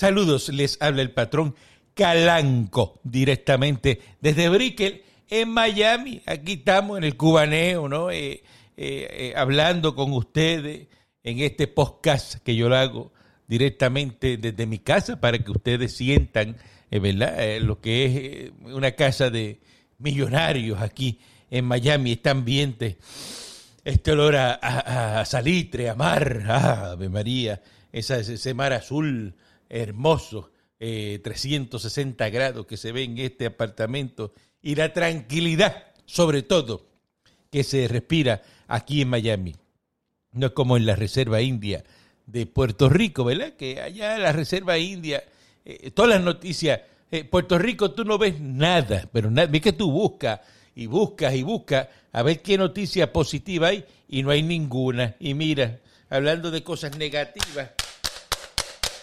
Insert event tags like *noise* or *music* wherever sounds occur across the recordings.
Saludos, les habla el patrón Calanco directamente desde Brickell en Miami. Aquí estamos en el cubaneo, ¿no? Eh, eh, eh, hablando con ustedes en este podcast que yo lo hago directamente desde mi casa para que ustedes sientan, ¿verdad? lo que es una casa de millonarios aquí en Miami, este ambiente, este olor a, salitre, a mar, Ave María, esa, ese mar azul hermoso, 360 eh, grados que se ve en este apartamento y la tranquilidad, sobre todo, que se respira aquí en Miami. No es como en la Reserva India de Puerto Rico, ¿verdad? Que allá en la Reserva India, eh, todas las noticias, eh, Puerto Rico tú no ves nada, pero nada, ves que tú buscas y buscas y buscas a ver qué noticia positiva hay y no hay ninguna. Y mira, hablando de cosas negativas,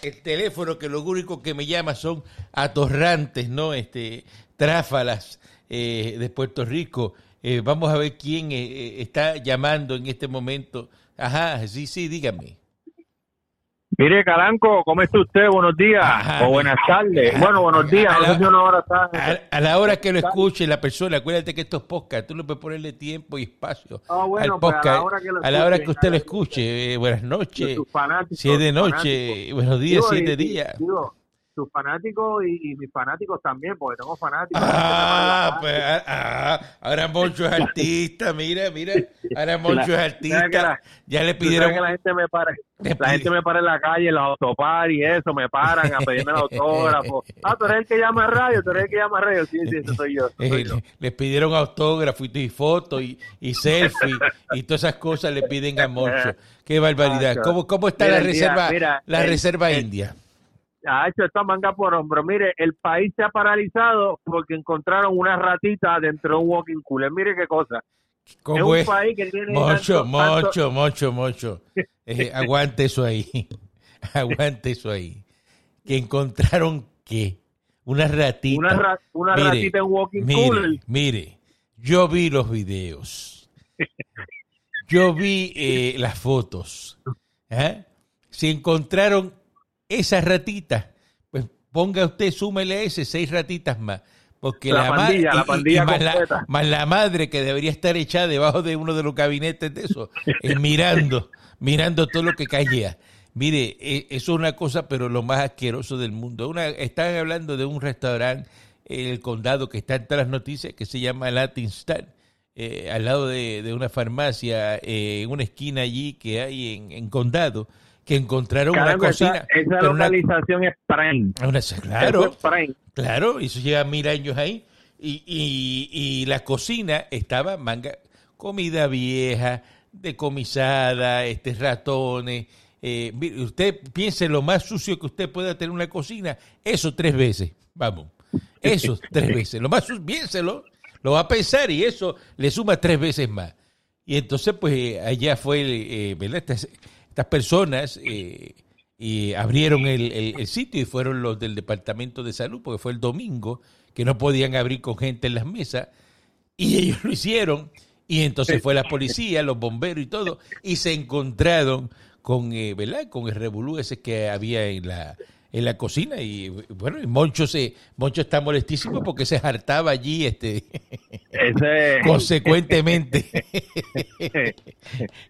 el teléfono que lo único que me llama son atorrantes, ¿no? Este, tráfalas eh, de Puerto Rico. Eh, vamos a ver quién eh, está llamando en este momento. Ajá, sí, sí, dígame. Mire, Calanco, ¿cómo está usted? Buenos días o buenas tardes. bueno, buenos días. A la, hora que lo escuche la persona, acuérdate que estos podcasts, tú no puedes ponerle tiempo y espacio ah, al pues, podcast. a la hora que, usted lo escuche. Eh, buenas noches. Si es de noche, buenos días, siete días sus fanáticos y, mis fanáticos también, porque tengo fanáticos. Ah, pues, ah, ah, ahora Moncho es artista, mira, mira, ahora Moncho es artista. ya le pidieron que la gente me pare, la gente me para en la calle, en los autopar y eso, me paran a pedirme el autógrafo. Ah, tú eres el que llama a radio, tú eres el que llama a radio. Sí, sí, eso soy yo. Eh, *laughs* le pidieron autógrafo y, foto y, y selfie y todas esas cosas le piden a Moncho. Qué barbaridad. ¿Cómo, cómo está la reserva, la reserva india? Ha hecho esta manga por hombro. Mire, el país se ha paralizado porque encontraron una ratita dentro de un walking cooler. Mire qué cosa. ¿Cómo es un país que tiene mucho, mucho, mucho, mucho. Eh, *laughs* aguante eso ahí. *laughs* aguante eso ahí. Que encontraron qué? Una ratita. Una, una ratita en walking cooler. Mire, yo vi los videos. *laughs* Yo vi eh, las fotos. ¿eh? Se encontraron esas ratitas, pues ponga usted, súmele ese, seis ratitas más. Porque la, pandilla, la pandilla más, la, madre que debería estar echada debajo de uno de los gabinetes de eso, eh, mirando, mirando todo lo que caía. Mire, e, eso es una cosa, pero lo más asqueroso del mundo. Una, están hablando de un restaurante en el condado que está en todas las noticias, que se llama Latin Star, eh, al lado de, una farmacia, eh, en una esquina allí que hay en, en condado que encontraron una cocina. Esa, localización es Prime. claro, claro, eso lleva mil años ahí. Y, y, la cocina estaba manga, comida vieja, decomisada, este, ratones. Eh, usted piense lo más sucio que usted pueda tener una cocina, eso tres veces, vamos, eso *laughs* tres veces, lo más sucio, piénselo, lo va a pensar y eso le suma tres veces más. Y entonces, pues, allá fue, eh, ¿verdad? Este, estas personas eh, y abrieron el, sitio y fueron los del Departamento de Salud, porque fue el domingo, que no podían abrir con gente en las mesas, y *laughs* ellos lo hicieron, y entonces fue la policía, los bomberos y todo, y se encontraron con, eh, ¿verdad? con el revolú ese que había en la, en la cocina y bueno, Moncho se Moncho está molestísimo porque se hartaba allí este *laughs* consecuentemente. *laughs*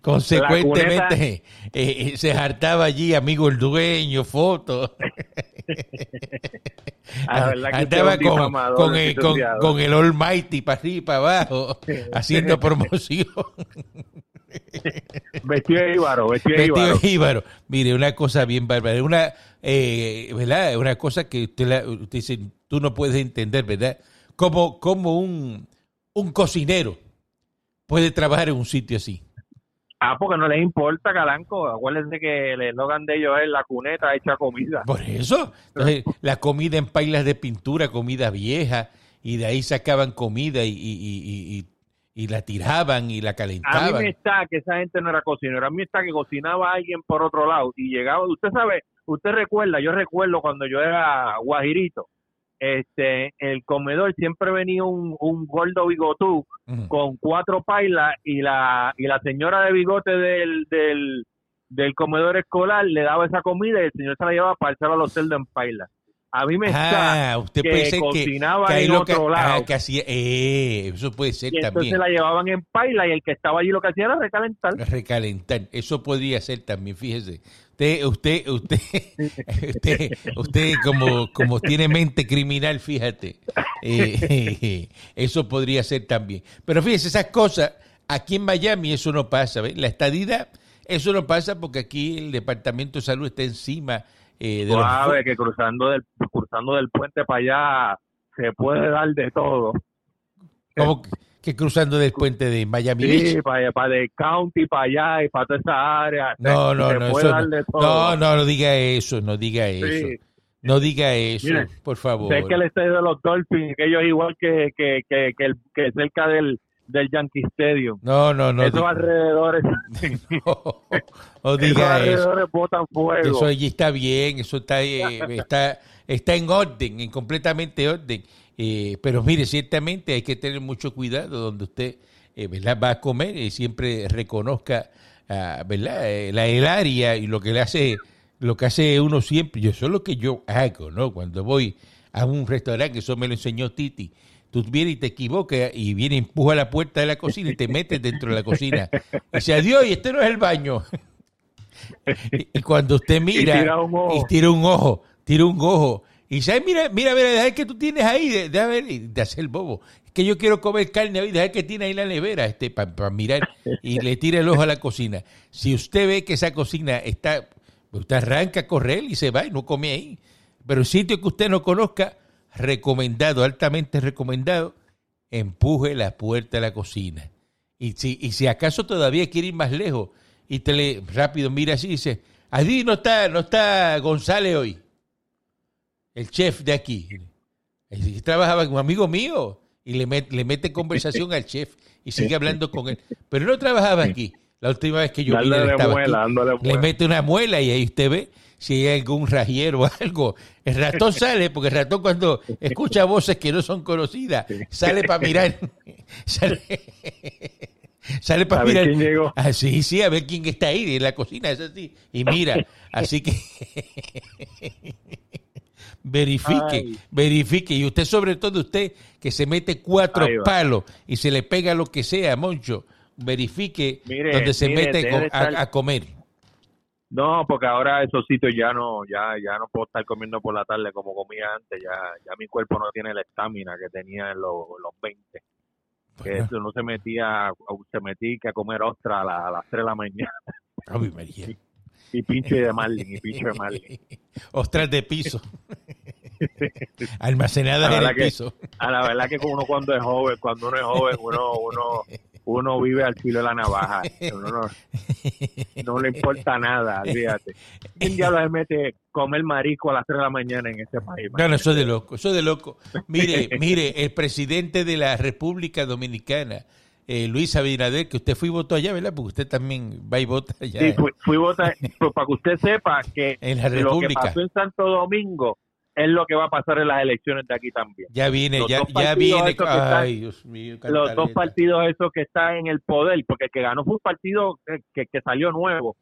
Consecuentemente eh, eh, se hartaba allí amigo el dueño fotos ah, andaba con, con, el, con, el Almighty para arriba y para abajo *laughs* haciendo promoción vestido de íbaro, vestido de íbaro. Mire, una cosa bien bárbara, una, eh, ¿verdad? Una cosa que usted, dice, tú no puedes entender, ¿verdad? Como, como un, un cocinero puede trabajar en un sitio así. Ah, porque no les importa, Calanco. Acuérdense que el eslogan de ellos es la cuneta hecha comida. Por eso. la comida en pailas de pintura, comida vieja, y de ahí sacaban comida y, y, y y la tiraban y la calentaban. A mí me está que esa gente no era cocinera, a mí está que cocinaba alguien por otro lado y llegaba, usted sabe, usted recuerda, yo recuerdo cuando yo era guajirito, este, el comedor siempre venía un, un gordo bigotú con cuatro pailas y la y la señora de bigote del, del del comedor escolar, le daba esa comida y el señor se la llevaba para echarla a los cerdos en paila. A mí me está Ah, usted que puede ser que, cocinaba que ahí en lo que, otro lado. ah, que hacía, eh, eso puede ser y entonces también. la llevaban en paila y el que estaba allí lo que hacía era recalentar. recalentar. Eso podría ser también, fíjese. Usted, usted, usted, *laughs* usted, usted como, como tiene mente criminal, fíjate. Eh, *laughs* eso podría ser también. Pero fíjese, esas cosas, aquí en Miami eso no pasa. ¿ves? La estadidad, eso no pasa porque aquí el Departamento de Salud está encima eh, de los... Suave, que cruzando del, cruzando del puente para allá se puede dar de todo. ¿Cómo que- que cruzando del puente de Miami Sí, Beach? para, para el county, para allá y para toda esa área. No, se, no, se no, puede eso dar no. de todo. No, no, no diga eso, no diga eso. No diga eso, por favor. Sé que el estadio de los Dolphins, que ellos igual que, que, que, que, el- que cerca del, del Yankee Stadium. No, no, no. esos alrededores, *laughs* *laughs* no, no esos diga eso. alrededores botan fuego. Eso allí está bien, eso está, eh, está, está en orden, en completamente orden. Eh, pero mire, ciertamente hay que tener mucho cuidado donde usted eh, ¿verdad? va a comer y siempre reconozca ah, ¿verdad? Eh, la, el área y lo que le hace, lo que hace uno siempre. Yo eso es lo que yo hago, ¿no? Cuando voy a un restaurante, eso me lo enseñó Titi. Tú vienes y te equivocas y viene y empuja la puerta de la cocina y te metes dentro de la cocina. Y dice, adiós, y este no es el baño. Y, y cuando usted mira tira un ojo. y tira un ojo, tira un ojo y dice, "Ay, mira, mira, mira, deja que tú tienes ahí, de, de, ver, y de hacer bobo. Es que yo quiero comer carne hoy, deja que tiene ahí la nevera este para mirar y le tira el ojo a la cocina. Si usted ve que esa cocina está, usted arranca a correr y se va y no come ahí. Pero en sitio que usted no conozca, recomendado, altamente recomendado, empuje la puerta de la cocina. Y si, y si acaso todavía quiere ir más lejos, y te le rápido mira así y dice, allí no está, no está González hoy, el chef de aquí. Y trabajaba con un amigo mío y le, met- le mete conversación al chef y sigue hablando con él. Pero no trabajaba aquí. La última vez que yo vine él dándole estaba muela, aquí. dándole Le mete una muela y ahí usted ve si hay algún rajero o algo. El ratón *laughs* sale, porque el ratón cuando escucha voces que no son conocidas, sale para mirar. *laughs* sale sale para A ver mirar. quién llegó. Ah, sí, sí, a ver quién está ahí en la cocina, es así. Y mira, así que *laughs* verifique, Ay. verifique. Y usted, sobre todo usted, que se mete cuatro palos y se le pega lo que sea, Moncho, verifique Mire, donde se mire, mete estar- a comer. No, porque ahora esos sitios ya no, ya, ya no puedo estar comiendo por la tarde como comía antes. Ya, ya mi cuerpo no tiene la estamina que tenía en los, los 20. Que Bueno. eso no se metía, se metía que a comer ostra a, la- a las 3 de la mañana. Ave María. Y pinche de Marlin, y pinche de Marlin. Ostras de piso. *laughs* Almacenadas La en el que- piso. A la verdad que uno cuando es joven, cuando uno es joven, uno, uno, uno vive al filo de la navaja. Uno no, no le importa nada, fíjate. ¿Quién diablos se mete comer marisco a las 3 de la mañana en este país? No, no, eso es de loco, eso es de loco. Mire, mire, el presidente de la República Dominicana, eh, Luis Abinader, que usted fue y votó allá, ¿verdad? Porque usted también va y vota allá. Sí, fui, fui pues, para que usted sepa que En la lo que República. pasó en Santo Domingo es lo que va a pasar en las elecciones de aquí también. Ya viene, Los ya, ya viene. están- Ay, Dios mío. Los dos partidos esos que están en el poder, porque el que ganó fue un partido que, que, que salió nuevo.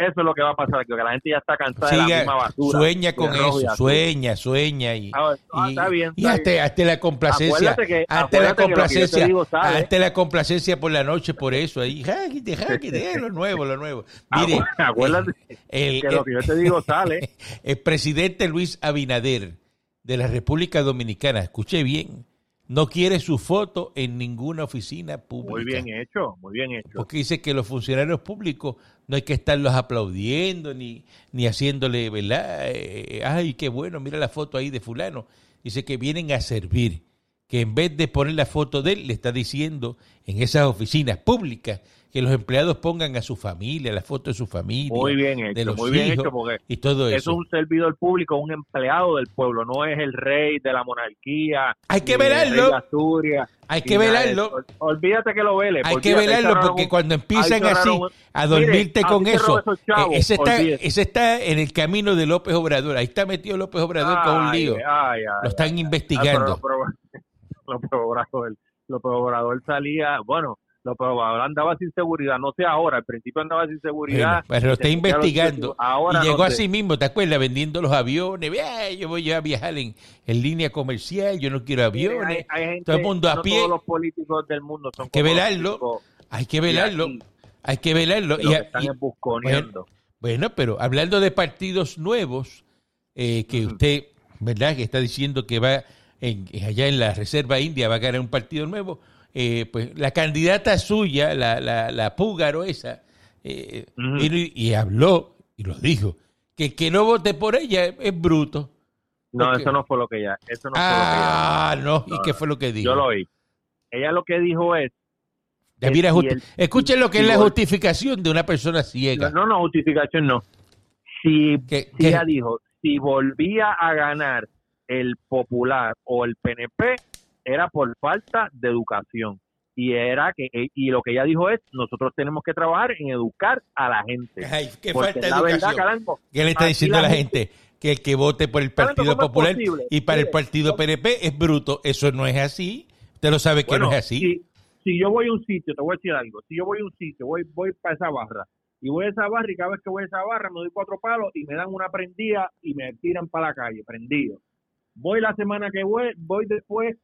Eso es lo que va a pasar, que la gente ya está cansada de la Siga, misma basura. sueña con eso, sueña, sueña y, Ah, ah, y- está bien, y bien. hazte la complacencia, que- hazte la complacencia, digo sale. hazte la complacencia por la noche por eso ahí, jáquete, jáquete, lo nuevo, lo nuevo. *laughs* Mire, Acu- acuérdate el, que lo que yo te digo sale. *laughs* el presidente Luis Abinader de la República Dominicana, escuche bien, no quiere su foto en ninguna oficina pública. Muy bien hecho, muy bien hecho. Porque dice que los funcionarios públicos no hay que estarlos aplaudiendo ni, ni haciéndole, ¿verdad? Eh, ay, qué bueno, mira la foto ahí de fulano. Dice que vienen a servir, que en vez de poner la foto de él, le está diciendo en esas oficinas públicas que los empleados pongan a su familia, la foto de su familia, Muy bien de hecho, los muy bien hijos hecho, porque y todo eso eso. es un servidor público, un empleado del pueblo, no es el rey de la monarquía. Hay que velarlo. rey de Asturias, Hay que nada velarlo. eso. Olvídate que lo vele. Hay que velarlo porque un- cuando empiezan así a Mire, dormirte con eso, chavos, ese, está, ese está en el camino de López Obrador. Ahí está metido López Obrador con un Ay, lío. ay, ay, Lo están ay. investigando. Ah, pero- pero- López Obrador, López Obrador salía, bueno, Lo probable andaba sin seguridad, no sé ahora, al principio andaba sin seguridad. Bueno, pero lo está a investigando. Ahora y llegó no así sé. mismo, ¿te acuerdas? Vendiendo los aviones. Yo voy a viajar en, en línea comercial, yo no quiero aviones. hay- hay gente- todo el mundo a no pie. todos los políticos del mundo son Hay que velarlo. Hay que velarlo, aquí, hay que velarlo. Y, a- están y- bueno, pero hablando de partidos nuevos, eh, que usted, ¿verdad? Que está diciendo que va en, allá en la Reserva India va a ganar un partido nuevo. eh, pues la candidata suya, la, la, la Púgaro esa, eh, y, y habló y lo dijo, que que no vote por ella es, es bruto. No, eso no fue lo que ella, eso no ah, no, ¿y No, qué no. fue lo que fue lo que dijo? ella. Yo lo oí. Ella lo que dijo es, Eh, mira, y el- escuchen lo que y es la justificación de una persona ciega. no, no, justificación no. Si, Que- si que- ella dijo, si volvía a ganar el Popular o el PNP, era por falta de educación. Y era que y lo que ella dijo es, nosotros tenemos que trabajar en educar a la gente. Ay, qué falta de la verdad, educación. Calanco, ¿Qué le está diciendo a la gente? Que el que vote por el Partido ¿cómo es Popular y para el Partido ¿cómo- PNP es bruto. Eso no es así. Usted lo sabe que Bueno, no es así. Si, si yo voy a un sitio, te voy a decir algo, si yo voy a un sitio, voy, voy para esa barra, y voy a esa barra y cada vez que voy a esa barra me doy cuatro palos y me dan una prendida y me tiran para la calle, prendido. Voy la semana que voy, voy después,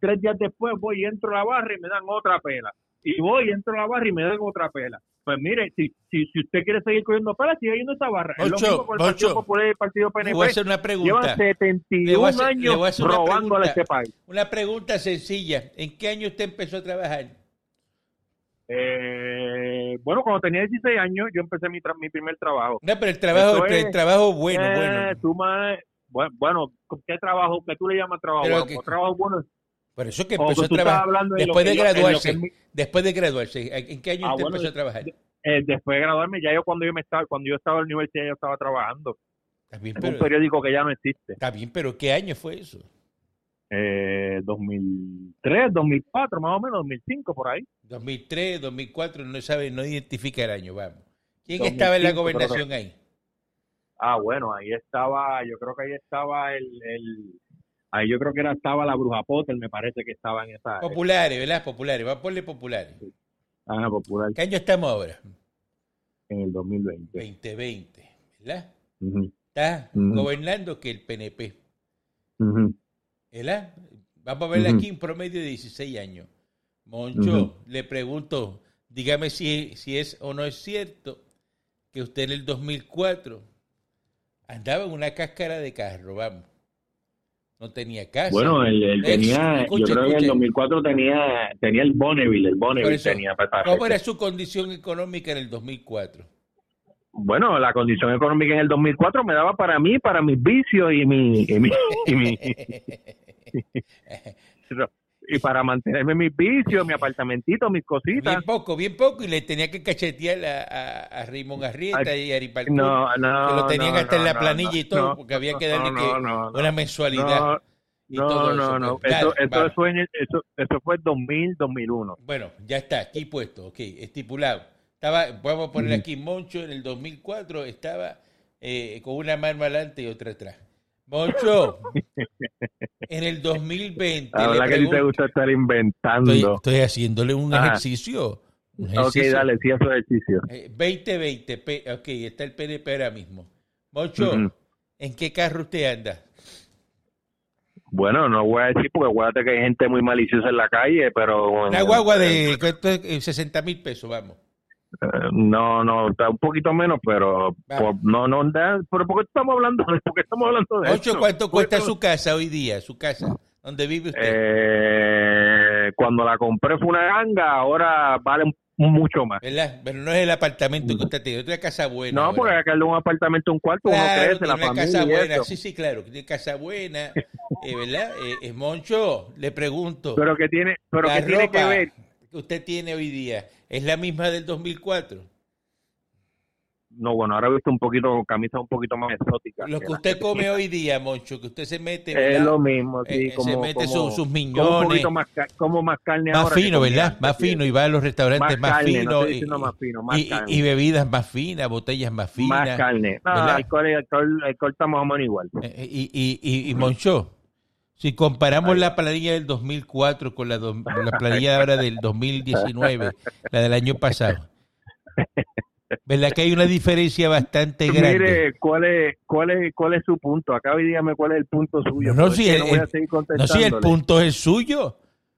tres días después voy y entro a la barra y me dan otra pela. Y voy entro a la barra y me dan otra pela. Pues mire, si, si, si usted quiere seguir cogiendo pelas, siga yendo a esa barra. es lo Ocho, mismo con el Partido Ocho. Popular y el Partido Le PNP. voy a hacer una Llevan pregunta. Le voy 71 a hacer- le años robándole a este país. Una pregunta sencilla. ¿En qué año usted empezó a trabajar? Eh, bueno, cuando tenía 16 años, yo empecé mi, tra- mi primer trabajo. No, pero el trabajo, Eso el es- trabajo bueno, Eh, bueno. más- bueno, bueno, ¿qué trabajo? ¿Qué tú le llamas trabajo? Pero Bueno, que- como trabajo bueno. Por eso que empezó que a trabajar. Después que de yo- en que graduarse. mi- Después de graduarse. ¿En qué año Ah, usted bueno, empezó a trabajar? eh, después de graduarme, ya yo cuando yo me estaba, cuando yo estaba en la universidad, yo estaba trabajando bien, en un pero, periódico que ya no existe. está bien, pero ¿qué año fue eso? Eh, 2003, 2004, más o menos, 2005, por ahí. 2003, 2004, no sabe, no identifica el año, vamos. ¿Quién 2005, estaba en la pero- gobernación ahí? Ah, bueno, ahí estaba, yo creo que ahí estaba el, el ahí yo creo que era estaba la Bruja Potter, me parece que estaba en esa Populares, ¿verdad? Populares, va a ponerle populares. ah, popular ¿Qué año estamos ahora? en el 2020. 2020, ¿verdad? Ujú, Está Ujú. gobernando que el PNP, ujú. ¿verdad? Vamos a ver Ujú. aquí un promedio de 16 años. Moncho, le pregunto, dígame si, si es o no es cierto que usted en el 2004 andaba en una cáscara de carro, vamos. No tenía casa. Bueno, él, él tenía, yo creo que en el 2004 tenía tenía el Bonneville, el Bonneville eso, tenía para ¿Cómo era su condición económica en el 2004? Bueno, la condición económica en el 2004 me daba para mí, para mis vicios y mi y, mi, y, mi- *laughs* *laughs* *laughs* y para mantenerme mis vicios, mi apartamentito, mis cositas. Bien poco, bien poco, y le tenía que cachetear a, a, a Raymond Arrieta y a Ari Paltur, No, no, que lo tenían no, hasta en la no, planilla y todo, no, porque había que darle no, que no, no, una mensualidad. No, y no, todo no, eso. no. Dale, Eso, eso, fue en el- eso, eso fue 2000, 2001. Bueno, ya está, aquí puesto, ok, estipulado. Estaba, vamos a poner aquí, Moncho en el 2004 estaba eh, con una mano adelante y otra atrás. Moncho, en el 2020 La verdad que a ti te gusta estar inventando. estoy, estoy haciéndole un Ajá. ejercicio. un ok, ejercicio. dale, sí, esos ejercicios. Eh, 2020, P- ok, está el PNP ahora mismo. Moncho, Ujú. ¿en qué carro usted anda? Bueno, no voy a decir porque acuérdate que hay gente muy maliciosa en la calle, pero... Una guagua eh, de ¿cuánto es? Eh, 60 mil pesos, vamos. Eh, no, no, está un poquito menos, pero por- no, no, da- pero ¿por qué estamos hablando de, por qué estamos hablando de? ¿cuánto ¿Por qué cuesta su casa hoy día? Su casa, donde vive usted. Eh, cuando la compré fue una ganga, ahora vale mucho más. ¿Verdad? Pero no es el apartamento que usted tiene, otra casa buena. No, ahora. porque acá un apartamento, un cuarto, uno crece, la una familia casa buena. eso. Sí, sí, claro, que tiene casa buena, *laughs* eh, ¿verdad? Eh, eh, Moncho, le pregunto, Pero que tiene, pero que tiene que ver. que usted tiene hoy día es la misma del 2004. No, bueno, ahora he visto un poquito, camisas un poquito más exóticas. Lo que usted come hoy día, Moncho, que usted se mete, Es ¿verdad? lo mismo, sí, Eh, eh, como, se mete como- sus- sus como un miñones. poquito más, como más carne más ahora fino, ¿verdad? Más sí. fino y va a los restaurantes más, finos y, diciendo más fino, más y- y- carne. y bebidas más finas, botellas más finas. más carne. No, ¿verdad? alcohol, alcohol, alcohol está más o menos igual. Eh, Y, y, y, y Moncho, Si comparamos la planilla del 2004 con la, la planilla ahora del 2019, la del año pasado, ¿verdad que hay una diferencia bastante grande? Mire, ¿cuál es, cuál es, cuál es su punto? Acá y dígame cuál es el punto suyo. No, si, el, no si el punto es el suyo.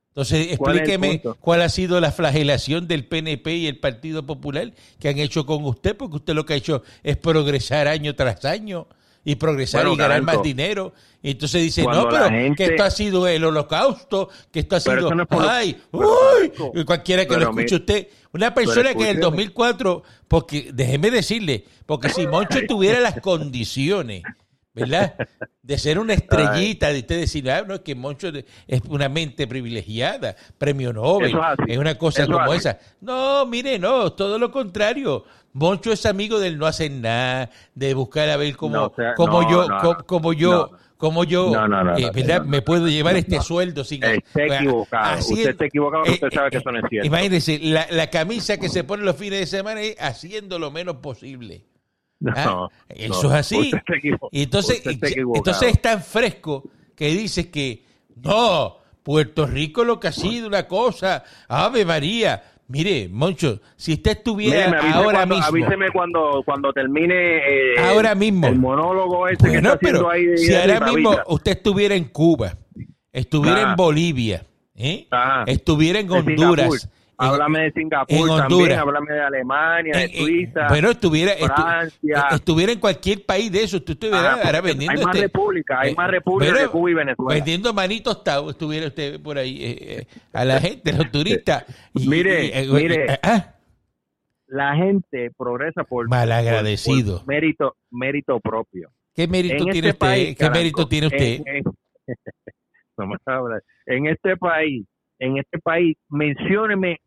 Entonces, explíqueme cuál ha sido la flagelación del PNP y el Partido Popular que han hecho con usted, porque usted lo que ha hecho es progresar año tras año y progresar y ganar más dinero. Y entonces dice, no, pero que esto ha sido el holocausto, que esto ha sido, ay, uy, cualquiera que lo escuche usted, una persona que en el 2004, porque déjeme decirle, porque si Moncho tuviera las condiciones ¿verdad? De ser una estrellita, de usted decir, ah, no, que Moncho es una mente privilegiada, premio Nobel, es, una cosa como esa. No, mire, no, todo lo contrario. Moncho es amigo del no hacer nada, de buscar a ver cómo, como yo, como yo, como yo, ¿verdad? Me puedo llevar este sueldo sin... Está equivocado, usted está equivocado, usted sabe que eso no es cierto. Imagínese, la, la camisa que se pone los fines de semana es haciendo lo menos posible. Ah, eso es así. y entonces, entonces es tan fresco que dices que no, Puerto Rico lo que ha sido una cosa, Ave María. Mire, Moncho, si usted estuviera ahora mismo. Avíseme cuando, cuando termine eh, ahora mismo. el monólogo ese que está ahí. si ahora mismo usted estuviera en Cuba, estuviera en Bolivia, ¿eh? estuviera en Honduras, Háblame de Singapur también, háblame de Alemania, de Suiza, bueno, estuviera, Francia. estuviera en cualquier país de eso, tú estuvieras ahora vendiendo. Hay más este, repúblicas, hay eh, más repúblicas de Cuba y Venezuela. Vendiendo manitos estuviera usted por ahí, eh, eh, a la gente, los turistas. mire, mire. Ah. La gente progresa por. Malagradecido. mérito, mérito propio. ¿Qué mérito tiene este usted? ¿Qué mérito tiene usted? *laughs* no me en este país en este país, mencióneme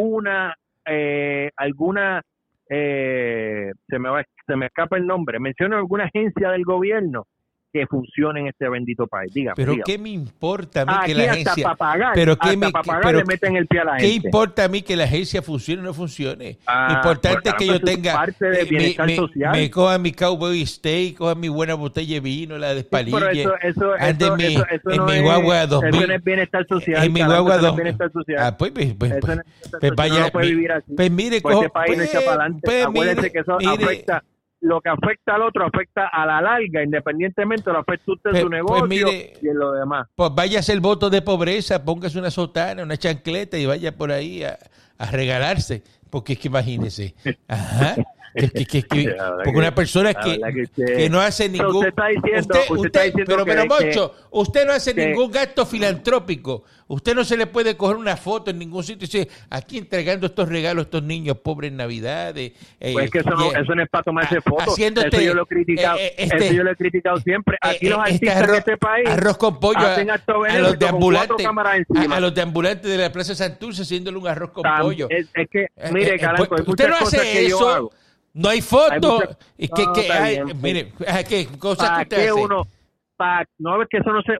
una, eh, alguna, eh, se, me va, se me escapa el nombre, mencione alguna agencia del gobierno que funcione en este bendito país. Dígame, pero qué me importa a mí que la agencia pagar, pero qué me pero, le meten el pie a la qué importa a mí que la agencia funcione o no funcione ah, importante es que yo tenga parte de bienestar me, social. me, coja mi cowboy steak coja mi buena botella de vino la despalille sí, eso, eso, mi, eso, en mi guagua 2000 eso no es bienestar social en mi guagua 2000 ah pues pues, pues, pues, pues vaya no puede vivir así. pues mire pues este país no echa para adelante pues, acuérdense que eso afecta lo que afecta al otro afecta a la larga, independientemente lo afecta usted en su pues negocio y en lo demás. Pues vaya a hacer voto de pobreza, póngase una sotana, una chancleta y vaya por ahí a, a regalarse, porque es que imagínese. Ajá. *laughs* porque una persona que, que, no hace ningún usted está diciendo, usted, está diciendo pero, pero Moncho, usted no hace ningún gasto filantrópico. Usted no se le puede coger una foto en ningún sitio y decir aquí entregando estos regalos a estos niños pobres en navidades eh, pues es que eso no, eso no es para tomarse fotos. haciendo eso este, yo lo he criticado eh, eh, este, eso yo lo he criticado siempre. aquí los este artistas arroz, en este país arroz con pollo a, a, los de ambulantes a, los de ambulantes de la plaza Santurce haciéndole un arroz con pollo. es, es que mire Caranco, pues, usted no hace eso no hay foto. Hay que, que hay, mire, ¿qué cosas que usted hace? Uno, para no ver que eso no se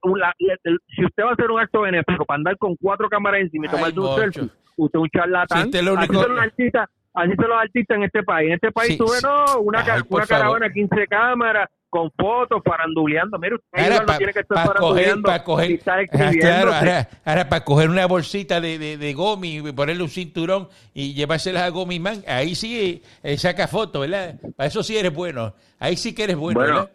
si usted va a hacer un acto benéfico para andar con cuatro cámaras encima y tomarse un selfie usted es un charlatán. Si único... así son los artistas así son los artistas en este país. En este país sí, tuve no una, Ay, una caravana 15 cámaras con fotos, faranduleando. Mira, usted ahora, pa, no tiene que estar para coger, para coger, *laughs* claro, ahora, ahora, para coger una bolsita de, de, de gomi y ponerle un cinturón y llevárselas a Gomi Man, ahí sí eh, saca fotos, ¿verdad? Para eso sí eres bueno. Ahí sí que eres bueno, bueno ¿verdad?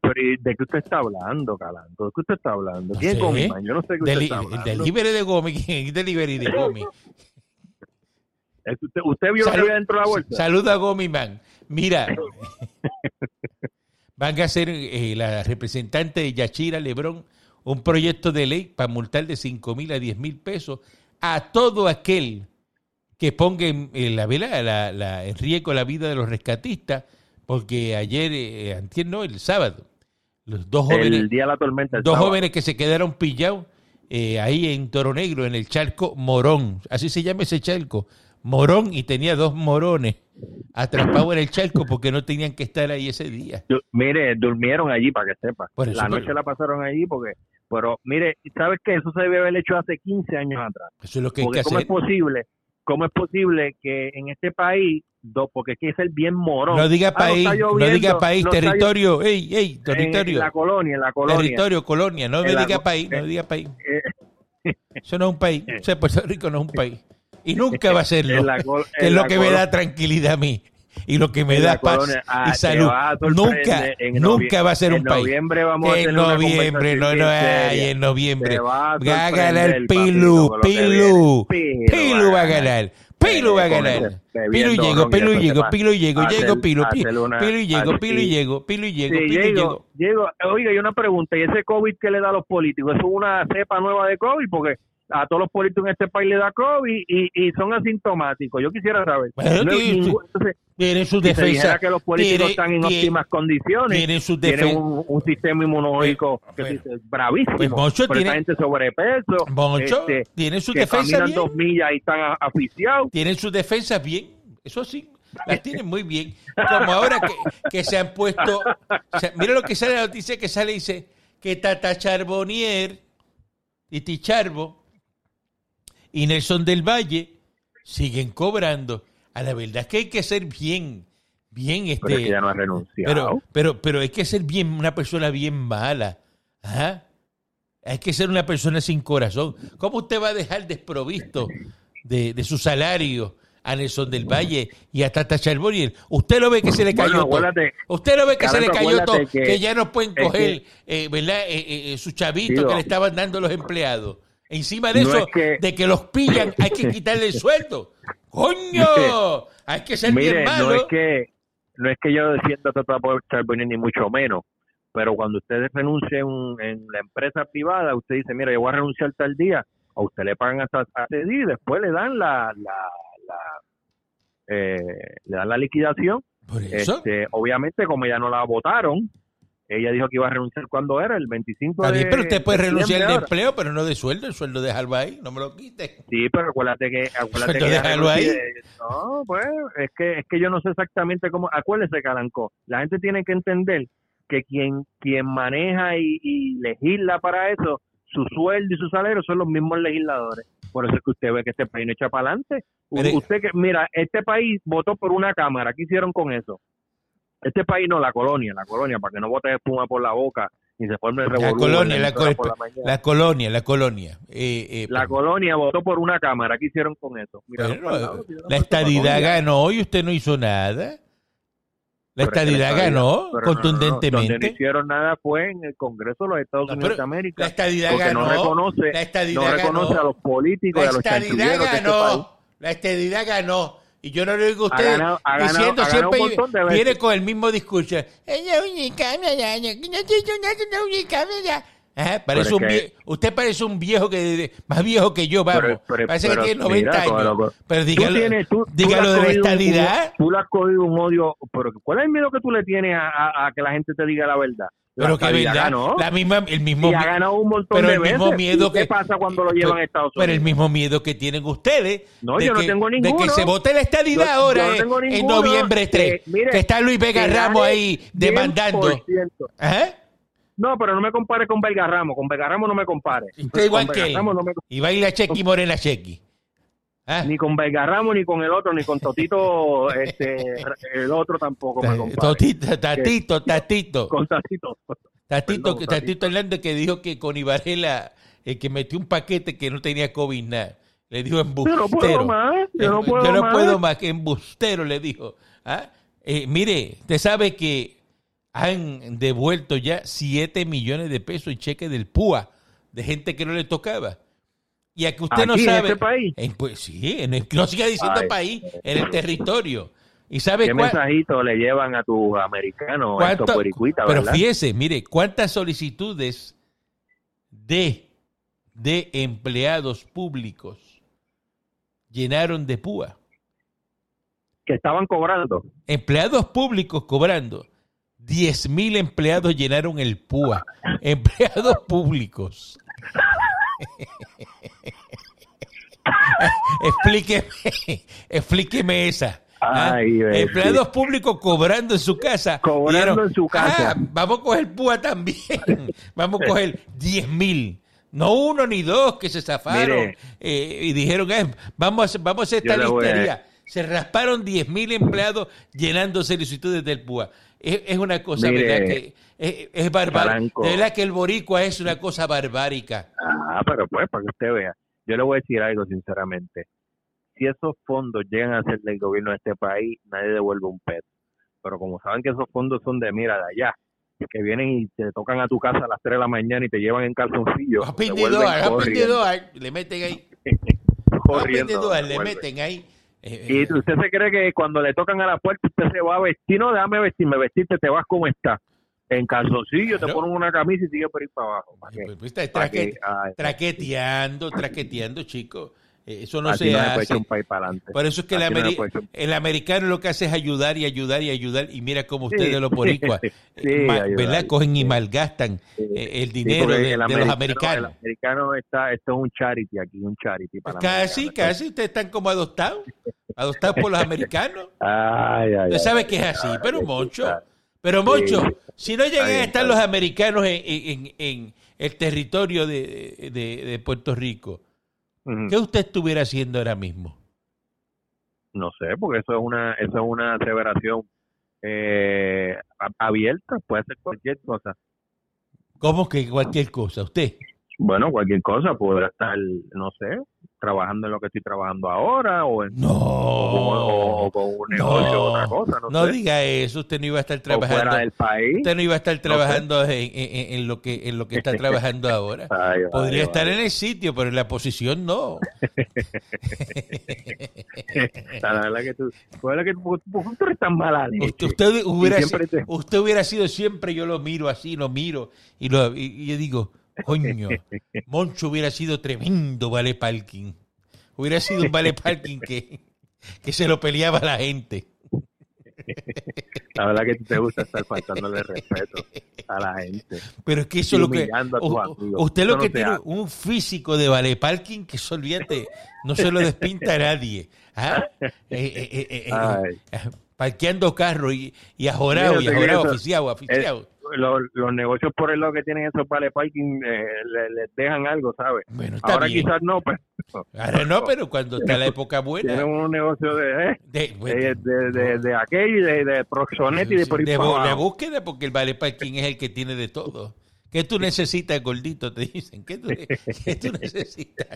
Pero ¿de qué usted está hablando, Calanto? ¿De qué usted está hablando? ¿Quién no es Gomi Man? Yo no sé qué usted Deli está hablando. El delivery de Gomi, ¿quién es delivery de Gomi? ¿Usted, ¿Usted vio Salud, lo que había dentro de la bolsa? Saluda a Gomi Man. Mira, *laughs* van a hacer eh, la representante de Yachira Lebrón un proyecto de ley para multar de 5 mil a 10 mil pesos a todo aquel que ponga en, la vela la, la, en riesgo la vida de los rescatistas, porque ayer, eh, antier, no, el sábado, los dos jóvenes, el día de la tormenta, dos sábado. jóvenes que se quedaron pillados eh, ahí en Toro Negro, en el charco Morón, así se llama ese charco, Morón, y tenía dos morones atrapados en el charco porque no tenían que estar ahí ese día. Mire, durmieron allí para que sepa. la noche pero... la pasaron allí porque, pero mire, ¿sabes qué? Eso se debe haber hecho hace 15 años atrás. Eso es lo que hay que ¿cómo hacer. es posible? ¿cómo es posible que en este país, do- porque es que es el bien morón? No diga Ah, país, no lloviendo, diga país, no territorio, ey, ey, en territorio, la colonia, en la colonia. territorio, colonia, no me la diga país, no eh, diga país. Eh, *laughs* Eso no es un país, o sea, Puerto Rico no es un país. Y nunca va a serlo, *laughs* en col- que es en lo que me colo- da tranquilidad a mí. Y lo que me en da paz colonia. Ah, y salud. Nunca, En nunca va a ser un en país. noviembre vamos a en noviembre, no, no, ay, en noviembre. Va a ganar sorprender, Pilu, Pilu. Pilu va a ganar. Pilu va a ganar. Pilu y Pilu va Pilu llego, hacer- Pilu, Pilu, una- Pilu llego, así. Pilu llego, Pilu llego, Sí, Pilu llego, llego. llego. Oiga, y una pregunta, ¿y ese COVID que le da a los políticos? ¿Eso es una cepa nueva de COVID? Porque a todos los políticos en este país le da COVID y, y son asintomáticos. Yo quisiera saber. Bueno, No sí, ningún- entonces, que los políticos tiene- están en tiene- óptimas condiciones, defensas. un, un sistema inmunológico que es bravísimo. pues, Moncho pero tiene- gente sobrepeso, Moncho, este, tienen sus que defensas caminan bien. dos millas y están asfixiados. Tienen sus defensas bien. Eso sí, las tienen muy bien. Como ahora que, que se han puesto. o sea, mira lo que sale la noticia que sale y dice que Tata Charbonnier y Ticharbo y Nelson del Valle siguen cobrando. A la verdad es que hay que ser bien, bien este. Pero es que ya no ha renunciado. Pero, pero, pero hay que ser bien, una persona bien mala. Ajá. Hay que ser una persona sin corazón. ¿Cómo usted va a dejar desprovisto de, de su salario a Nelson del Valle y a Tata Charbonnier? Usted lo ve que se le Bueno, cayó todo. Usted lo ve que se le cayó todo, que, que- ya no pueden coger, eh, ¿verdad? Eh, eh, su chavito que le estaban dando los empleados. Encima de no eso, es que- de que los pillan, hay que *laughs* quitarle el sueldo. ¡Coño! Hay que ser Mire, bien malo. no es que no es que yo defienda a Tata Charbonnier ni mucho menos, pero cuando usted renuncia en, en la empresa privada, usted dice, mira, yo voy a renunciar tal día, a usted le pagan hasta, hasta ese día y después le dan la, la, la eh, le dan la liquidación. Por eso. Este, obviamente, como ya no la votaron, ella dijo que iba a renunciar cuando era, el 25 Está de bien, pero usted puede renunciar de empleo, pero no de sueldo. El sueldo déjalo ahí, no me lo quite. Sí, pero acuérdate que *laughs* acuérdate que déjalo ahí. No, pues es que es que yo no sé exactamente cómo. Acuérdese, Calanco. La gente tiene que entender que quien quien maneja y, y legisla para eso, su sueldo y su salario son los mismos legisladores. Por eso es que usted ve que este país no echa para adelante. Usted que mira, este país votó por una cámara. ¿Qué hicieron con eso? Este país no, la colonia, la colonia, para que no bote espuma por la boca y se forme el La colonia, la, emisora co- por la la colonia, la colonia. Eh, eh, La colonia votó por una cámara. ¿Qué hicieron con eso? Lado, tiraron la estadidad ganó y usted no hizo nada. La Pero estadidad ganó pero no, no, no, Donde no contundentemente. hicieron nada fue en el Congreso de los Estados No, Unidos pero de América. La estadidad ganó. no reconoce, la estadidad no reconoce ganó. a los políticos y La a los este ganó. La estadidad ganó. Y yo no le digo a usted ganado- diciendo ganado siempre viene con el mismo discurso. Es la única. Ajá, parece un es que- vie- usted parece un viejo que más viejo que yo, vamos. Pero- pero- parece pero que tiene 90 mira, años. pero Tú dígalo, tienes- tú- tú dígalo has de la cogido un- estadidad. Tú le has cogido un odio, pero ¿cuál es el miedo que tú le tienes a, a- a que la gente te diga la verdad? Pero que verdad, ganó. la misma, el mismo y ha ganado un montón pero de el mismo veces. miedo ¿Y ¿Qué que- pasa cuando lo llevan a Estados Unidos? Pero el mismo miedo que tienen ustedes No, de, yo no que, tengo de que ninguno. se vote la estadidad Yo- ahora yo no en- ninguno. noviembre 3, Eh, mire, que está Luis Vega que Ramos ahí demandando. 100%. Ajá. No, pero no me compare con Vega Ramos. Con Vega Ramos no me compare. Usted igual Con que. Ramos no me- Y va a ir a Chequi Morena Chequi. ¿Ah? ni con Vega Ramos, ni con el otro, ni con Totito, *laughs* este, el otro tampoco me. Totito, tatito, tatito. *laughs* Con Tatito. Tatito, Perdón, que- Tatito. Hernández que dijo que con Ibarela, el que metió un paquete que no tenía COVID nada. Le dijo Yo no embustero. puedo más. Yo no Em- puedo yo no más. puedo más que embustero, le dijo. ¿Ah? Eh, mire, usted sabe que han devuelto ya 7 millones de pesos en cheque del PUA de gente que no le tocaba. Y a que usted no Aquí, en sabe. este país. en- pues sí, en el- no siga diciendo Ay. país, en el territorio. ¿Y sabe ¿Qué cuál? mensajito le llevan a tus americanos, a estos ¿Cuánto- puericuitas, pero verdad? fíjese, mire, cuántas solicitudes de, de empleados públicos llenaron de púa. Que estaban cobrando. Empleados públicos cobrando. 10 mil empleados llenaron el púa. Empleados públicos. *laughs* *laughs* explíqueme, explíqueme esa. ¿ah? Ay, empleados públicos cobrando en su casa. Cobrando en su casa. "Ah, vamos a coger púa también. *laughs* vamos a coger 10 mil. No uno ni dos que se zafaron eh, y dijeron, eh, vamos, a, vamos a hacer esta listería. Se rasparon 10.000 empleados llenando solicitudes del PUA. Es, una cosa, ¿verdad? Que es, es barbárica. De verdad que el boricua es una cosa barbárica. Ah, pero pues, para que usted vea. Yo le voy a decir algo sinceramente. Si esos fondos llegan a ser del gobierno de este país, nadie devuelve un peso. Pero como saben que esos fondos son de, mira, de allá, que vienen y te tocan a tu casa a las 3 de la mañana y te llevan en calzoncillo. le meten ahí. *laughs* corriendo. le meten ahí. Eh, y eh, usted se cree que cuando le tocan a la puerta usted se va a vestir, no, déjame vestirme, vestirte, te vas como está. En calzoncillo te ponen una camisa y sigue por ir para abajo. Pues, pues, traqueteando, traqueteando, chico. Eh, eso no se hace. Por eso es que el, americano lo que hace es ayudar y ayudar y ayudar. Y mira cómo ustedes, los boricuas, ¿verdad? Cogen y malgastan el dinero de, los americanos. El americano está, esto es un charity aquí, un charity. Para casi, casi, ustedes están como adoptados. Adoptados por los americanos. *laughs* Ay, Usted sabe que es así, pero mucho. Pero mucho, si no llegan a estar los americanos en, en, el territorio de, de Puerto Rico, ¿Qué usted estuviera haciendo ahora mismo? No sé, porque eso es una, eso es una aseveración eh, abierta, puede ser cualquier cosa. ¿Cómo que cualquier cosa? ¿Usted? Bueno, cualquier cosa, podrá estar, no sé, trabajando en lo que estoy trabajando ahora o, en, no, con un negocio o otra cosa. No, no diga eso, usted no iba a estar trabajando. fuera del país. Usted no iba a estar trabajando en, lo que en lo que está *laughs* trabajando ahora. Podría estar en el sitio, pero en la posición no. *laughs* la verdad que tú, que tú, eres tan mala usted, usted, hubiera, usted hubiera sido siempre, yo lo miro así, lo miro y, lo, y yo digo Coño, *laughs* Moncho hubiera sido tremendo vale parking. Hubiera sido un vale parking que, que se lo peleaba a la gente. La verdad que te gusta estar faltándole respeto a la gente. Pero es que eso es lo que. Usted lo que tiene un físico de vale parking que se olvídate, no se lo despinta a nadie. ¿ah? Eh, eh, eh, parqueando carros y, y ajorado, y ajorado, oficiado, oficiado los, los negocios por el lado que tienen esos vale parking eh, les, dejan algo, ¿sabes? Bueno, Ahora quizás no, pero... Ahora no, pero cuando está la época buena... Tienen un negocio de, eh, de, de, de, aquello, de, de proxonet y de por de, búsqueda, porque el vale parking es el que tiene de todo. ¿Qué tú necesitas, gordito? Te dicen. ¿Qué tú, qué tú necesitas?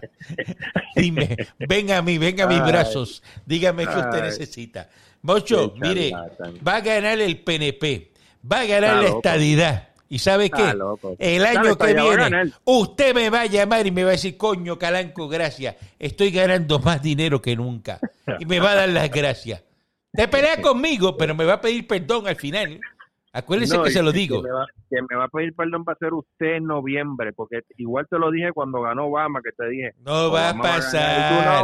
Dime, venga a mí, venga a mis brazos. Dígame qué usted necesita. Mocho, mire, va a ganar el PNP va a ganar la estadidad. ¿Y sabe qué? El año que viene, usted me va a llamar y me va a decir, coño, Calanco, gracias. Estoy ganando más dinero que nunca. Y me va a dar las gracias. Te pelea conmigo, pero me va a pedir perdón al final. Acuérdese que se lo digo. Que me, va, a pedir perdón va a ser usted en noviembre, porque igual te lo dije cuando ganó Obama, que te dije. No va a pasar.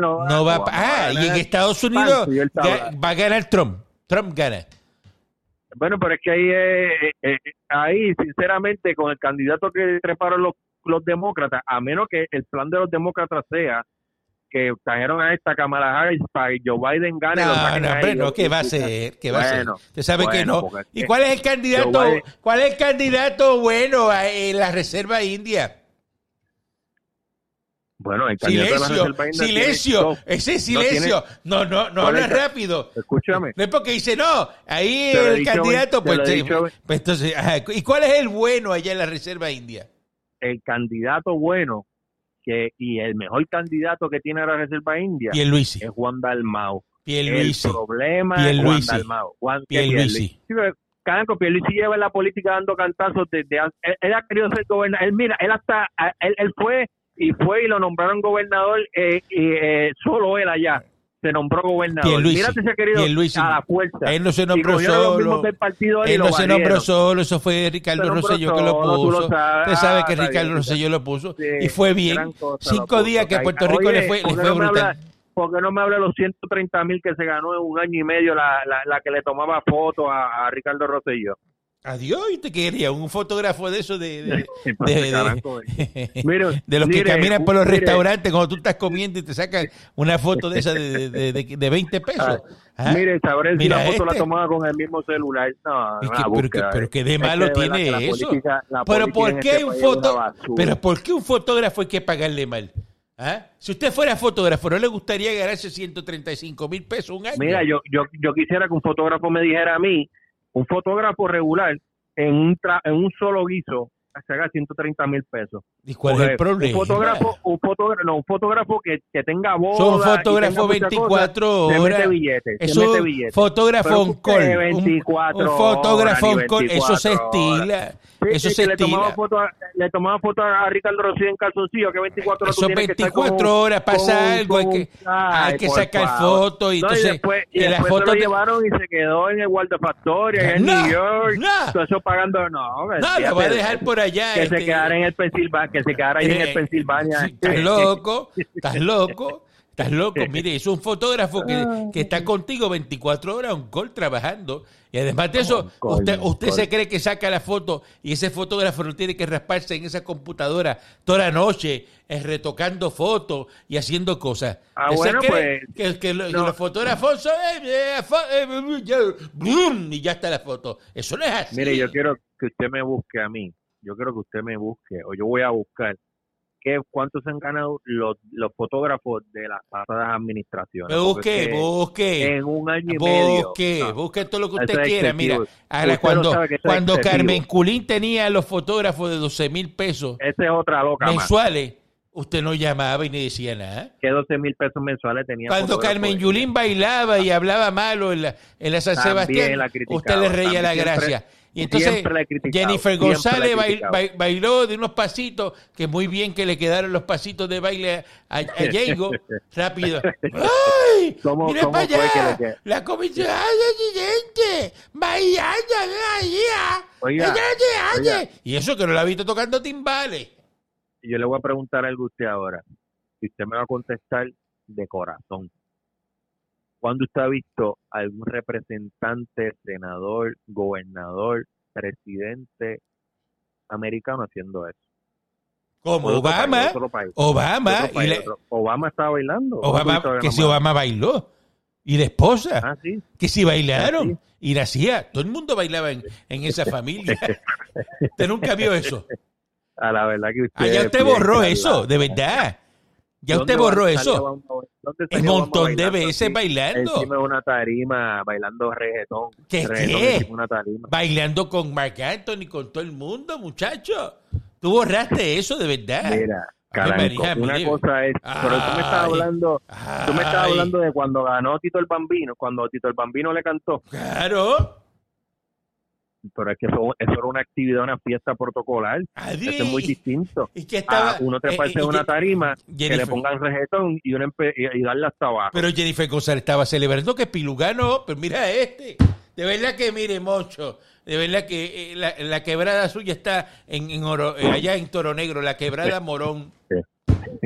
no va a Ah, y en Estados Unidos va a ganar Trump. Trump gana. Bueno, pero es que ahí, eh, eh, ahí sinceramente, con el candidato que treparon los, los demócratas, a menos que el plan de los demócratas sea que trajeron a esta Kamala Harris para que Joe Biden gane. No, no, no, ¿qué va a ser? ¿Qué va a ser? Usted sabe que no. ¿Y cuál es el candidato, cuál es el candidato bueno en la Reserva India? Bueno, el silencio, silencio, ese silencio. No, no, no, habla rápido. Escúchame. No es porque dice, no, ahí el candidato, pues, pues, entonces, ¿y cuál es el bueno allá en la Reserva India? El candidato bueno que y el mejor candidato que tiene la Reserva India es Juan Dalmau. Luisi. El problema es Juan Dalmau. Juan Pierluisi. Caranco, Pierluisi lleva en la política dando cantazos desde... Él, él, ha querido ser gobernador. Él, mira, él hasta... Él, él fue y fue y lo nombraron gobernador eh, y eh, solo él allá se nombró gobernador. Ha querido a la fuerza. Él no se nombró solo. él no se nombró solo, eso fue Ricardo Rosselló que lo puso. Usted sabe que Ricardo Rosselló lo puso y fue bien. Cinco días que Puerto Rico le fue, le fue brutal. ¿Por qué no me habla de los 130 mil que se ganó en un año y medio la, la, la que le tomaba fotos a, a Ricardo Rosselló? Adiós, ¿y te quería? Un fotógrafo de eso de, de, de- *laughs* de- los que mire, caminan por los mire. restaurantes cuando tú estás comiendo y te sacan una foto de esa de, de, de- de 20 pesos. ¿Ah? Mire, sabré si Mira la foto este. la tomaba con el mismo celular. No, Es una que- pero, que, búsqueda, pero eh. que de Es malo que tiene la eso. política- la pero ¿por qué este un foto? Pero ¿por qué un fotógrafo hay que pagarle mal? ¿Ah? Si usted fuera fotógrafo, ¿no le gustaría ganarse 135 mil pesos un año? Mira, yo, yo, yo quisiera que un fotógrafo me dijera a mí, un fotógrafo regular, en un, tra- en un solo guiso, se haga 130 mil pesos. ¿Y cuál es Porque el problema? Un fotógrafo, un fotógrafo, no, un fotógrafo que, que tenga voz. Son fotógrafos 24 Se horas. mete billetes, Es se mete un billetes. fotógrafo on call. Un, 24 un fotógrafo horas, on call. Eso se 24 horas. Sí, Eso sí, se que le tomaba foto, a- le tomaba foto a Ricardo Rocío en calzoncillo, que 24 horas que estar 24 con un- horas pasa con algo, hay que, Ay, hay que sacar fotos y No, entonces después, y en las después se lo de- llevaron y se quedó en el Walter Factoria, en No, New York, no. todo eso pagando, no, No, lo va a dejar por allá. que este, se quedara en el Pensilvania, que se quedara ahí en Eh, el Pensilvania. sí, Estás loco, *laughs* estás loco, estás loco. Mire, es un fotógrafo que, que está contigo 24 horas on call trabajando. Y además de eso, call, usted, usted se cree que saca la foto y ese fotógrafo no tiene que rasparse en esa computadora toda la noche, eh, retocando fotos y haciendo cosas. Ah, ¿Usted bueno, se cree pues, que, que lo- que no. los fotógrafos son, eh, eh, eh, y ya está la foto. Eso no es así. Mire, yo quiero que usted me busque a mí, yo quiero que usted me busque, o yo voy a buscar, qué, cuántos han ganado los, los fotógrafos de las pasadas administraciones. Busque, busque. En un año y medio. Busque, no, busque todo lo que usted es quiera. excesivo. Mira, ahora cuando, cuando. Carmen Culín tenía los fotógrafos de 12 mil pesos Esa es otra loca más. mensuales, usted no llamaba y ni decía nada. Que 12 mil pesos mensuales tenía. Cuando Carmen Yulín bailaba y hablaba malo en la, en la San También Sebastián, la usted le reía la gracia. Y entonces Jennifer González bail- criticado. bail- bailó de unos pasitos, que muy bien que le quedaron los pasitos de baile a, a Yengo, *laughs* rápido. ¡Ay! ¿Cómo- ¡Mira cómo para que allá! quedó? La comisión bailando. Oiga, oiga. Y eso que no la ha visto tocando timbales. Yo le voy a preguntar algo a usted ahora. Y usted me va a contestar de corazón. ¿Cuándo usted ha visto algún representante, senador, gobernador, presidente americano haciendo eso? Como Obama, país, país, Obama, y otro- estaba bailando. Obama, ¿Cuándo que si Obama bailó. Y la esposa, Ah, sí. que si bailaron. Ah, Y nacía, todo el mundo bailaba en, en esa *laughs* familia. Usted nunca vio eso. A la verdad que usted. Allá usted borró eso, de verdad. Ya ¿Dónde usted borró eso. Un montón de veces bailando. Encima de una tarima, bailando reggaetón. ¿Qué, reggaetón qué? encima de una tarima. Bailando con Marc Anthony, con todo el mundo, muchacho. Tú borraste eso, de verdad. Mira, Caranco, una cosa es, pero tú me estás Ay. hablando, tú me estás Ay, hablando de cuando ganó Tito el Bambino, cuando Tito el Bambino le cantó, Claro. Pero es que eso, eso era una actividad, una fiesta protocolar, eso es muy distinto. Y que estaba, A uno eh, treparse eh, en una tarima, que le Jennifer- pongan reggaetón y, uno empe- y, y darle hasta abajo. Pero Jennifer González estaba celebrando que Pilugá no, pero mira este. De verdad que mire, Mocho, de verdad que eh, la, la quebrada suya está en, en Oro- eh, allá en Toro Negro, la quebrada Morón. Sí.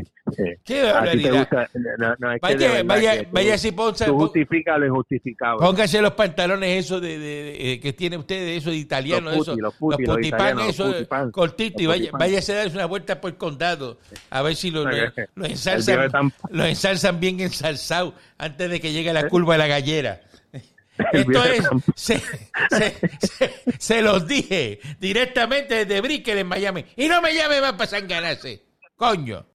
Qué barbaridad. gusta, no, no, es que de Vaya, vaya, tú- vaya si tú justifica lo injustificable. póngase los pantalones esos de, de- de- eh, que tiene usted, de eso de italiano, Los eso, puti, los los los eso, cortito, y los vaya, váyase a darse una vuelta por el condado, a ver si lo, ensalzan, lo ensalzan bien ensalzado antes de que llegue la curva de la gallera. *laughs* Esto es, Tampa. se, se, se- se los dije directamente desde Brickell en Miami. Y no me llame más para sanganarse. Coño.